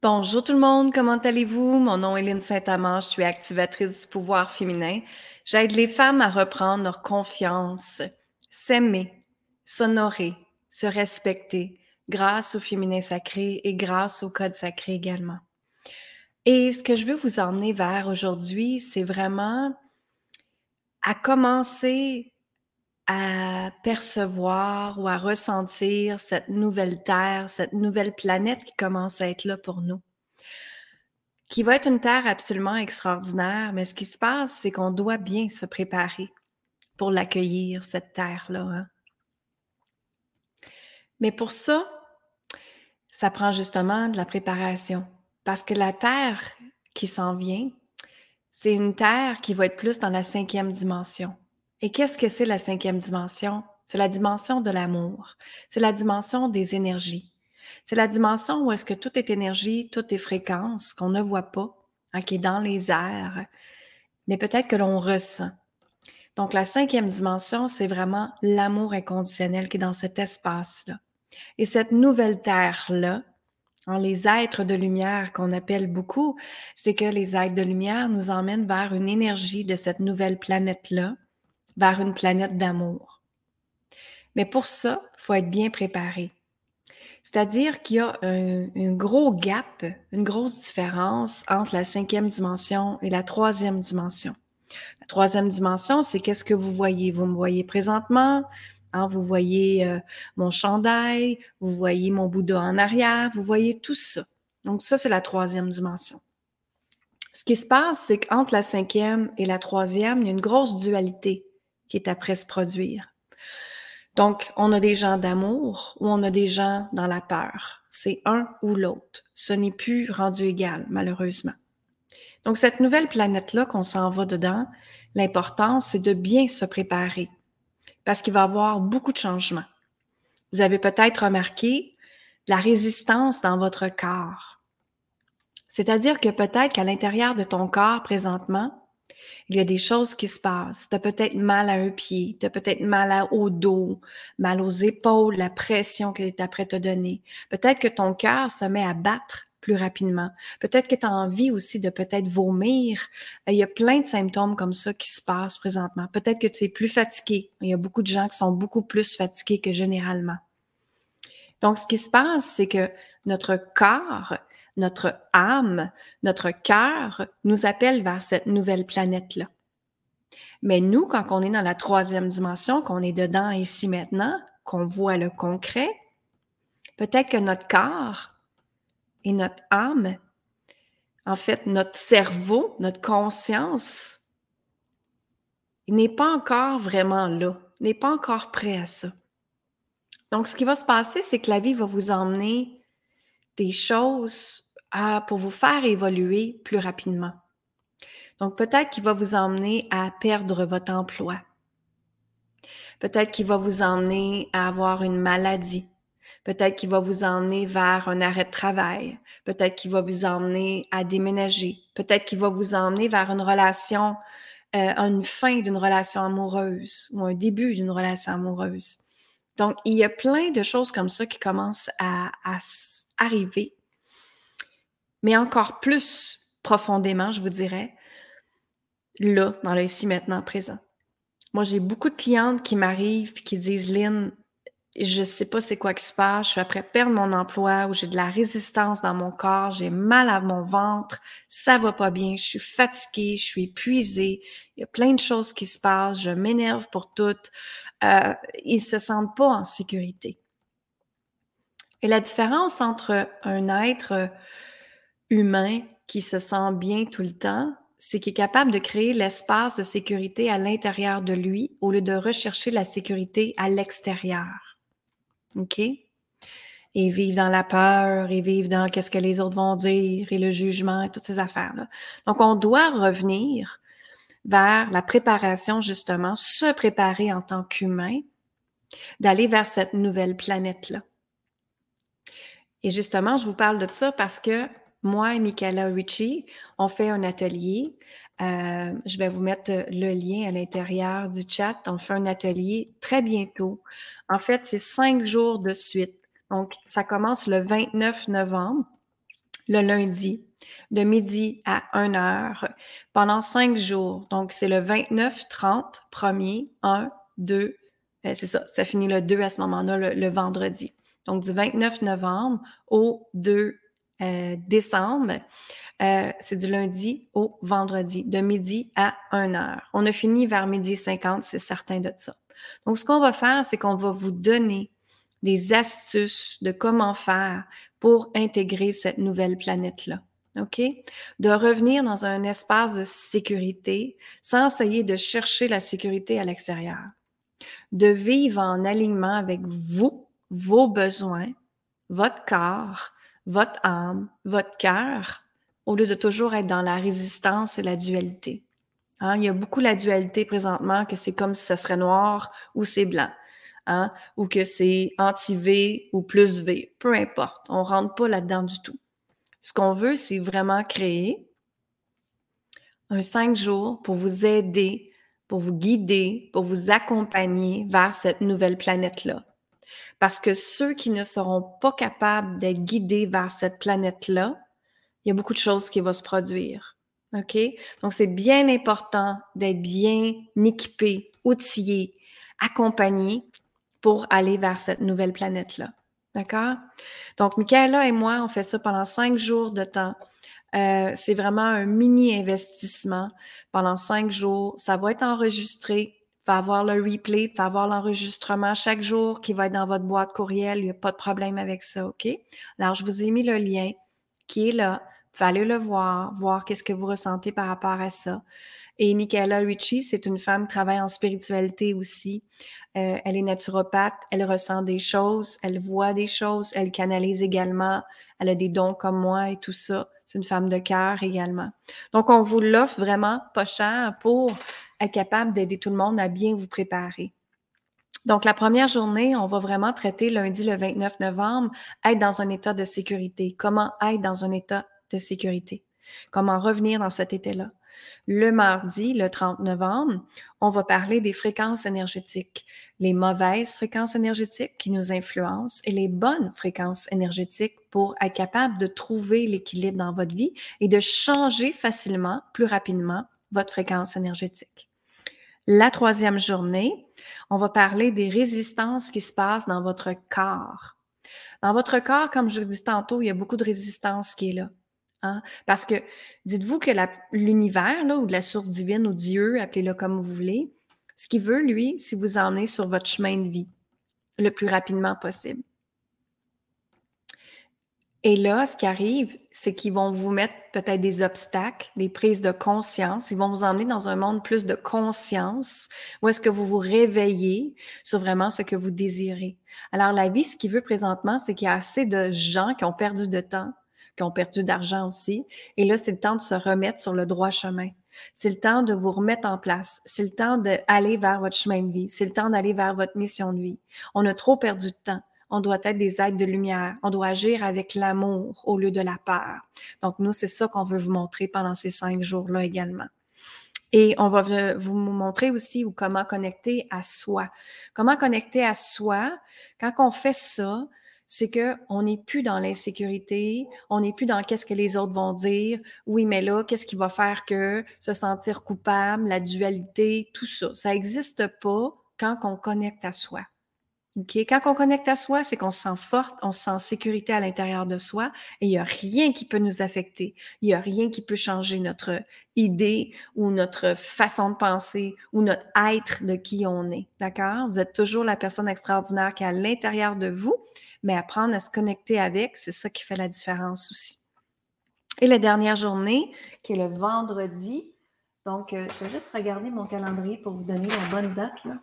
Bonjour tout le monde, comment allez-vous? Mon nom est Lynne Saint-Amand, je suis activatrice du pouvoir féminin. J'aide les femmes à reprendre leur confiance, s'aimer, s'honorer, se respecter grâce au féminin sacré et grâce au code sacré également. Et ce que je veux vous emmener vers aujourd'hui, c'est vraiment à commencer à percevoir ou à ressentir cette nouvelle Terre, cette nouvelle planète qui commence à être là pour nous. Qui va être une Terre absolument extraordinaire, mais ce qui se passe, c'est qu'on doit bien se préparer pour l'accueillir, cette Terre-là. Hein. Mais pour ça, ça prend justement de la préparation. Parce que la Terre qui s'en vient, c'est une Terre qui va être plus dans la cinquième dimension. Et qu'est-ce que c'est la cinquième dimension? C'est la dimension de l'amour. C'est la dimension des énergies. C'est la dimension où est-ce que tout est énergie, tout est fréquence, qu'on ne voit pas, hein, qui est dans les airs, mais peut-être que l'on ressent. Donc, la cinquième dimension, c'est vraiment l'amour inconditionnel qui est dans cet espace-là. Et cette nouvelle Terre-là, hein, les êtres de lumière qu'on appelle beaucoup, c'est que les êtres de lumière nous emmènent vers une énergie de cette nouvelle planète-là, vers une planète d'amour. Mais pour ça, il faut être bien préparé. C'est-à-dire qu'il y a un, gros gap, une grosse différence entre la cinquième dimension et la troisième dimension. La troisième dimension, c'est qu'est-ce que vous voyez? Vous me voyez présentement, hein, vous voyez euh, mon chandail, vous voyez mon Bouddha en arrière, vous voyez tout ça. Donc ça, c'est la troisième dimension. Ce qui se passe, c'est qu'entre la cinquième et la troisième, il y a une grosse dualité qui est après se produire. Donc, on a des gens d'amour ou on a des gens dans la peur. C'est un ou l'autre. Ce n'est plus rendu égal, malheureusement. Donc, cette nouvelle planète-là qu'on s'en va dedans, l'important, c'est de bien se préparer parce qu'il va y avoir beaucoup de changements. Vous avez peut-être remarqué la résistance dans votre corps. C'est-à-dire que peut-être qu'à l'intérieur de ton corps présentement, il y a des choses qui se passent. Tu as peut-être mal à un pied, tu as peut-être mal au dos, mal aux épaules, la pression que tu après te donner. Peut-être que ton cœur se met à battre plus rapidement. Peut-être que tu as envie aussi de peut-être vomir. Il y a plein de symptômes comme ça qui se passent présentement. Peut-être que tu es plus fatigué. Il y a beaucoup de gens qui sont beaucoup plus fatigués que généralement. Donc, ce qui se passe, c'est que notre corps notre âme, notre cœur nous appelle vers cette nouvelle planète-là. Mais nous, quand on est dans la troisième dimension, qu'on est dedans ici maintenant, qu'on voit le concret, peut-être que notre corps et notre âme, en fait, notre cerveau, notre conscience, n'est pas encore vraiment là, n'est pas encore prêt à ça. Donc, ce qui va se passer, c'est que la vie va vous emmener des choses pour vous faire évoluer plus rapidement. Donc, peut-être qu'il va vous emmener à perdre votre emploi. Peut-être qu'il va vous emmener à avoir une maladie. Peut-être qu'il va vous emmener vers un arrêt de travail. Peut-être qu'il va vous emmener à déménager. Peut-être qu'il va vous emmener vers une relation, euh, une fin d'une relation amoureuse ou un début d'une relation amoureuse. Donc, il y a plein de choses comme ça qui commencent à, à arriver mais encore plus profondément, je vous dirais, là, dans le ici, maintenant, présent. Moi, j'ai beaucoup de clientes qui m'arrivent et qui disent, Lynn, je sais pas c'est quoi qui se passe, je suis après perdre mon emploi ou j'ai de la résistance dans mon corps, j'ai mal à mon ventre, ça va pas bien, je suis fatiguée, je suis épuisée, il y a plein de choses qui se passent, je m'énerve pour toutes. Euh, ils se sentent pas en sécurité. Et la différence entre un être humain qui se sent bien tout le temps, c'est qu'il est capable de créer l'espace de sécurité à l'intérieur de lui au lieu de rechercher la sécurité à l'extérieur. OK? Et vivre dans la peur, et vivre dans qu'est-ce que les autres vont dire, et le jugement, et toutes ces affaires-là. Donc, on doit revenir vers la préparation, justement, se préparer en tant qu'humain, d'aller vers cette nouvelle planète-là. Et justement, je vous parle de ça parce que moi et Michaela Ritchie, on fait un atelier. Euh, je vais vous mettre le lien à l'intérieur du chat. On fait un atelier très bientôt. En fait, c'est cinq jours de suite. Donc, ça commence le 29 novembre le lundi, de midi à 1 heure, pendant cinq jours. Donc, c'est le 29, 30, 1er, 1, 2, c'est ça, ça finit le 2 à ce moment-là, le, vendredi. Donc, du 29 novembre au 2 euh, décembre, euh, c'est du lundi au vendredi, de midi à 1 heure. On a fini vers midi 50, c'est certain de ça. Donc, ce qu'on va faire, c'est qu'on va vous donner des astuces de comment faire pour intégrer cette nouvelle planète-là. OK? De revenir dans un espace de sécurité sans essayer de chercher la sécurité à l'extérieur. De vivre en alignement avec vous, vos besoins, votre corps, votre âme, votre cœur, au lieu de toujours être dans la résistance et la dualité. Hein? Il y a beaucoup la dualité présentement que c'est comme si ce serait noir ou c'est blanc. Hein? Ou que c'est anti-V ou plus V. Peu importe. On rentre pas là-dedans du tout. Ce qu'on veut, c'est vraiment créer un cinq jours pour vous aider, pour vous guider, pour vous accompagner vers cette nouvelle planète-là. Parce que ceux qui ne seront pas capables d'être guidés vers cette planète-là, il y a beaucoup de choses qui vont se produire. OK? Donc, c'est bien important d'être bien équipé, outillé, accompagné pour aller vers cette nouvelle planète-là. D'accord? Donc, Michaela et moi, on fait ça pendant cinq jours de temps. Euh, c'est vraiment un mini investissement pendant cinq jours. Ça va être enregistré. Va avoir le replay, va avoir l'enregistrement chaque jour qui va être dans votre boîte courriel. Il n'y a pas de problème avec ça, OK? Alors, je vous ai mis le lien qui est là. Vous allez le voir, voir qu'est-ce que vous ressentez par rapport à ça. Et Michaela Ritchie, c'est une femme qui travaille en spiritualité aussi. Euh, elle est naturopathe, elle ressent des choses, elle voit des choses, elle canalise également, elle a des dons comme moi et tout ça. C'est une femme de cœur également. Donc, on vous l'offre vraiment pas cher pour être capable d'aider tout le monde à bien vous préparer. Donc, la première journée, on va vraiment traiter lundi le 29 novembre, être dans un état de sécurité. Comment être dans un état de sécurité? Comment revenir dans cet état-là? Le mardi, le 30 novembre, on va parler des fréquences énergétiques, les mauvaises fréquences énergétiques qui nous influencent et les bonnes fréquences énergétiques pour être capable de trouver l'équilibre dans votre vie et de changer facilement, plus rapidement, votre fréquence énergétique. La troisième journée, on va parler des résistances qui se passent dans votre corps. Dans votre corps, comme je vous dis tantôt, il y a beaucoup de résistance qui est là. Hein? Parce que dites-vous que l'univers, ou la source divine, ou Dieu, appelez-le comme vous voulez, ce qu'il veut, lui, c'est vous emmener sur votre chemin de vie le plus rapidement possible. Et là, ce qui arrive, c'est qu'ils vont vous mettre peut-être des obstacles, des prises de conscience. Ils vont vous emmener dans un monde plus de conscience, où est-ce que vous vous réveillez sur vraiment ce que vous désirez. Alors, la vie, ce qu'il veut présentement, c'est qu'il y a assez de gens qui ont perdu de temps, qui ont perdu d'argent aussi. Et là, c'est le temps de se remettre sur le droit chemin. C'est le temps de vous remettre en place. C'est le temps d'aller vers votre chemin de vie. C'est le temps d'aller vers votre mission de vie. On a trop perdu de temps. On doit être des aides de lumière. On doit agir avec l'amour au lieu de la peur. Donc, nous, c'est ça qu'on veut vous montrer pendant ces cinq jours-là également. Et on va vous montrer aussi comment connecter à soi. Comment connecter à soi? Quand on fait ça, c'est que on n'est plus dans l'insécurité, on n'est plus dans qu'est-ce que les autres vont dire. Oui, mais là, qu'est-ce qui va faire que se sentir coupable, la dualité, tout ça, ça n'existe pas quand on connecte à soi. Quand on connecte à soi, c'est qu'on se sent forte, on se sent en sécurité à l'intérieur de soi et il n'y a rien qui peut nous affecter. Il n'y a rien qui peut changer notre idée ou notre façon de penser ou notre être de qui on est. D'accord? Vous êtes toujours la personne extraordinaire qui est à l'intérieur de vous, mais apprendre à se connecter avec, c'est ça qui fait la différence aussi. Et la dernière journée, qui est le vendredi, donc euh, je vais juste regarder mon calendrier pour vous donner la bonne date. Là.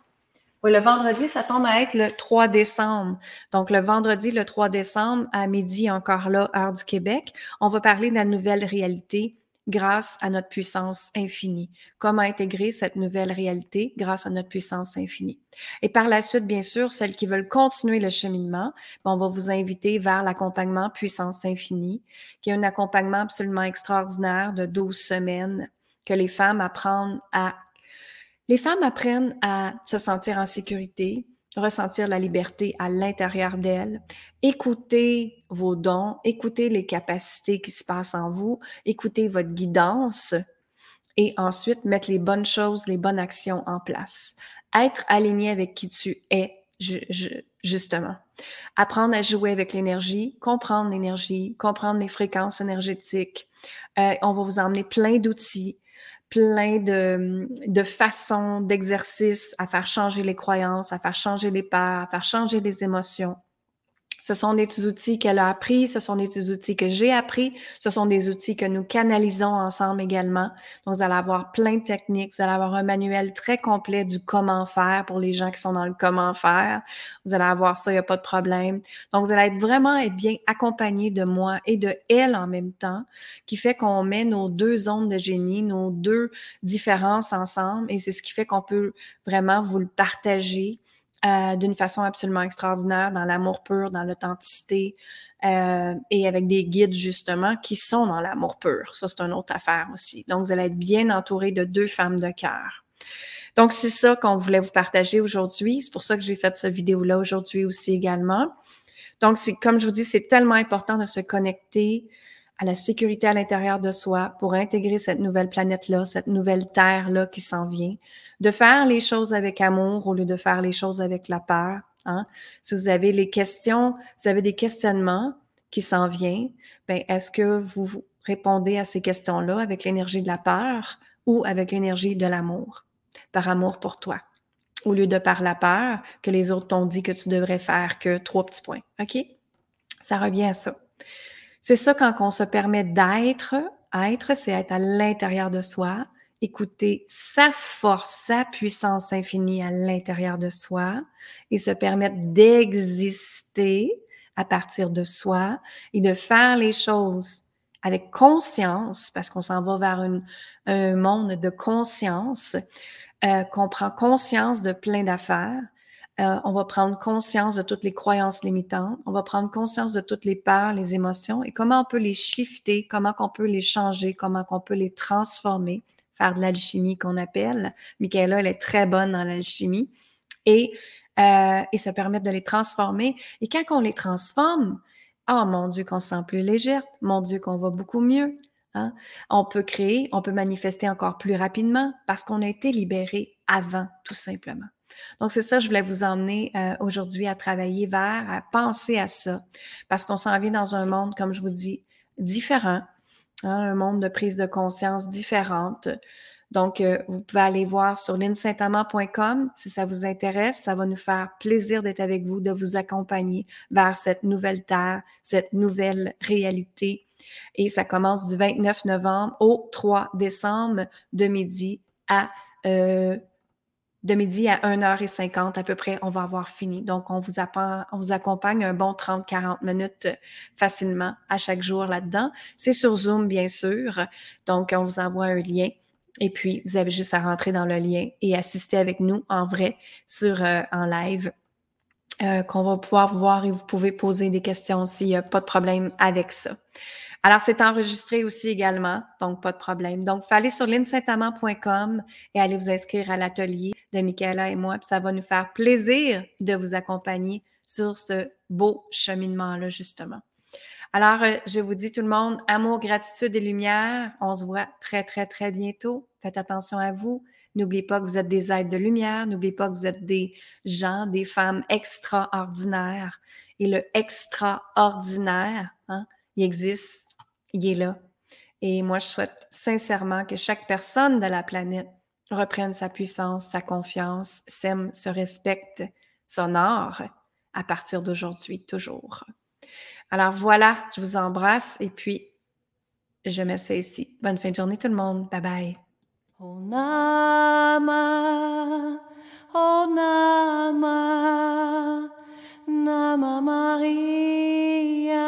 Le vendredi, ça tombe à être le 3 décembre. Donc, le vendredi, le 3 décembre, à midi, encore là, heure du Québec, on va parler de la nouvelle réalité grâce à notre puissance infinie. Comment intégrer cette nouvelle réalité grâce à notre puissance infinie? Et par la suite, bien sûr, celles qui veulent continuer le cheminement, ben, on va vous inviter vers l'accompagnement puissance infinie, qui est un accompagnement absolument extraordinaire de 12 semaines que les femmes apprennent à les femmes apprennent à se sentir en sécurité, ressentir la liberté à l'intérieur d'elle, écouter vos dons, écouter les capacités qui se passent en vous, écouter votre guidance et ensuite mettre les bonnes choses, les bonnes actions en place. Être aligné avec qui tu es, justement. Apprendre à jouer avec l'énergie, comprendre l'énergie, comprendre les fréquences énergétiques. Euh, on va vous emmener plein d'outils plein de, de façons, d'exercices à faire changer les croyances, à faire changer les peurs, à faire changer les émotions. Ce sont des outils qu'elle a appris, ce sont des outils que j'ai appris, ce sont des outils que nous canalisons ensemble également. Donc, vous allez avoir plein de techniques, vous allez avoir un manuel très complet du comment faire pour les gens qui sont dans le comment faire. Vous allez avoir ça, il n'y a pas de problème. Donc, vous allez être vraiment être bien accompagné de moi et de elle en même temps, qui fait qu'on met nos deux zones de génie, nos deux différences ensemble et c'est ce qui fait qu'on peut vraiment vous le partager euh, d'une façon absolument extraordinaire, dans l'amour pur, dans l'authenticité, euh, et avec des guides justement qui sont dans l'amour pur. Ça, c'est une autre affaire aussi. Donc, vous allez être bien entouré de deux femmes de cœur. Donc, c'est ça qu'on voulait vous partager aujourd'hui. C'est pour ça que j'ai fait cette vidéo-là aujourd'hui aussi également. Donc, c'est comme je vous dis, c'est tellement important de se connecter à la sécurité à l'intérieur de soi pour intégrer cette nouvelle planète-là, cette nouvelle Terre-là qui s'en vient, de faire les choses avec amour au lieu de faire les choses avec la peur. Hein? Si vous avez les questions, vous avez des questionnements qui s'en viennent, ben est-ce que vous répondez à ces questions-là avec l'énergie de la peur ou avec l'énergie de l'amour, par amour pour toi, au lieu de par la peur que les autres t'ont dit que tu devrais faire que trois petits points. OK? Ça revient à ça. C'est ça quand on se permet d'être. Être, c'est être à l'intérieur de soi, écouter sa force, sa puissance infinie à l'intérieur de soi et se permettre d'exister à partir de soi et de faire les choses avec conscience, parce qu'on s'en va vers un monde de conscience, euh, qu'on prend conscience de plein d'affaires euh, on va prendre conscience de toutes les croyances limitantes, on va prendre conscience de toutes les peurs, les émotions et comment on peut les shifter, comment on peut les changer, comment on peut les transformer, faire de l'alchimie qu'on appelle. Michaela, elle est très bonne dans l'alchimie et, euh, et ça permet de les transformer. Et quand on les transforme, oh mon Dieu, qu'on se sent plus légère, mon Dieu, qu'on va beaucoup mieux. Hein? On peut créer, on peut manifester encore plus rapidement parce qu'on a été libéré avant, tout simplement. Donc, c'est ça, je voulais vous emmener euh, aujourd'hui à travailler vers, à penser à ça, parce qu'on s'en vient dans un monde, comme je vous dis, différent, hein, un monde de prise de conscience différente. Donc, euh, vous pouvez aller voir sur linsaintamant.com si ça vous intéresse. Ça va nous faire plaisir d'être avec vous, de vous accompagner vers cette nouvelle terre, cette nouvelle réalité. Et ça commence du 29 novembre au 3 décembre de midi à euh, de midi à 1h50 à peu près, on va avoir fini. Donc, on vous, accompagne un bon 30-40 minutes facilement à chaque jour là-dedans. C'est sur Zoom, bien sûr. Donc, on vous envoie un lien. Et puis, vous avez juste à rentrer dans le lien et assister avec nous en vrai sur euh, en live. Euh, qu'on va pouvoir voir et vous pouvez poser des questions s'il n'y a pas de problème avec ça. Alors, c'est enregistré aussi également, donc pas de problème. Donc, aller sur linsaintamant.com et aller vous inscrire à l'atelier de Michaela et moi, puis ça va nous faire plaisir de vous accompagner sur ce beau cheminement-là, justement. Alors, euh, je vous dis tout le monde, amour, gratitude et lumière. On se voit très, très, très bientôt. Faites attention à vous. N'oubliez pas que vous êtes des êtres de lumière. N'oubliez pas que vous êtes des gens, des femmes extraordinaires. Et le extraordinaire, hein, il existe il est là. Et moi, je souhaite sincèrement que chaque personne de la planète reprenne sa puissance, sa confiance, s'aime, se respecte, s'honore à partir d'aujourd'hui, toujours. Alors voilà, je vous embrasse et puis je mets ici. Bonne fin de journée tout le monde. Bye bye. Nama, Nama Maria.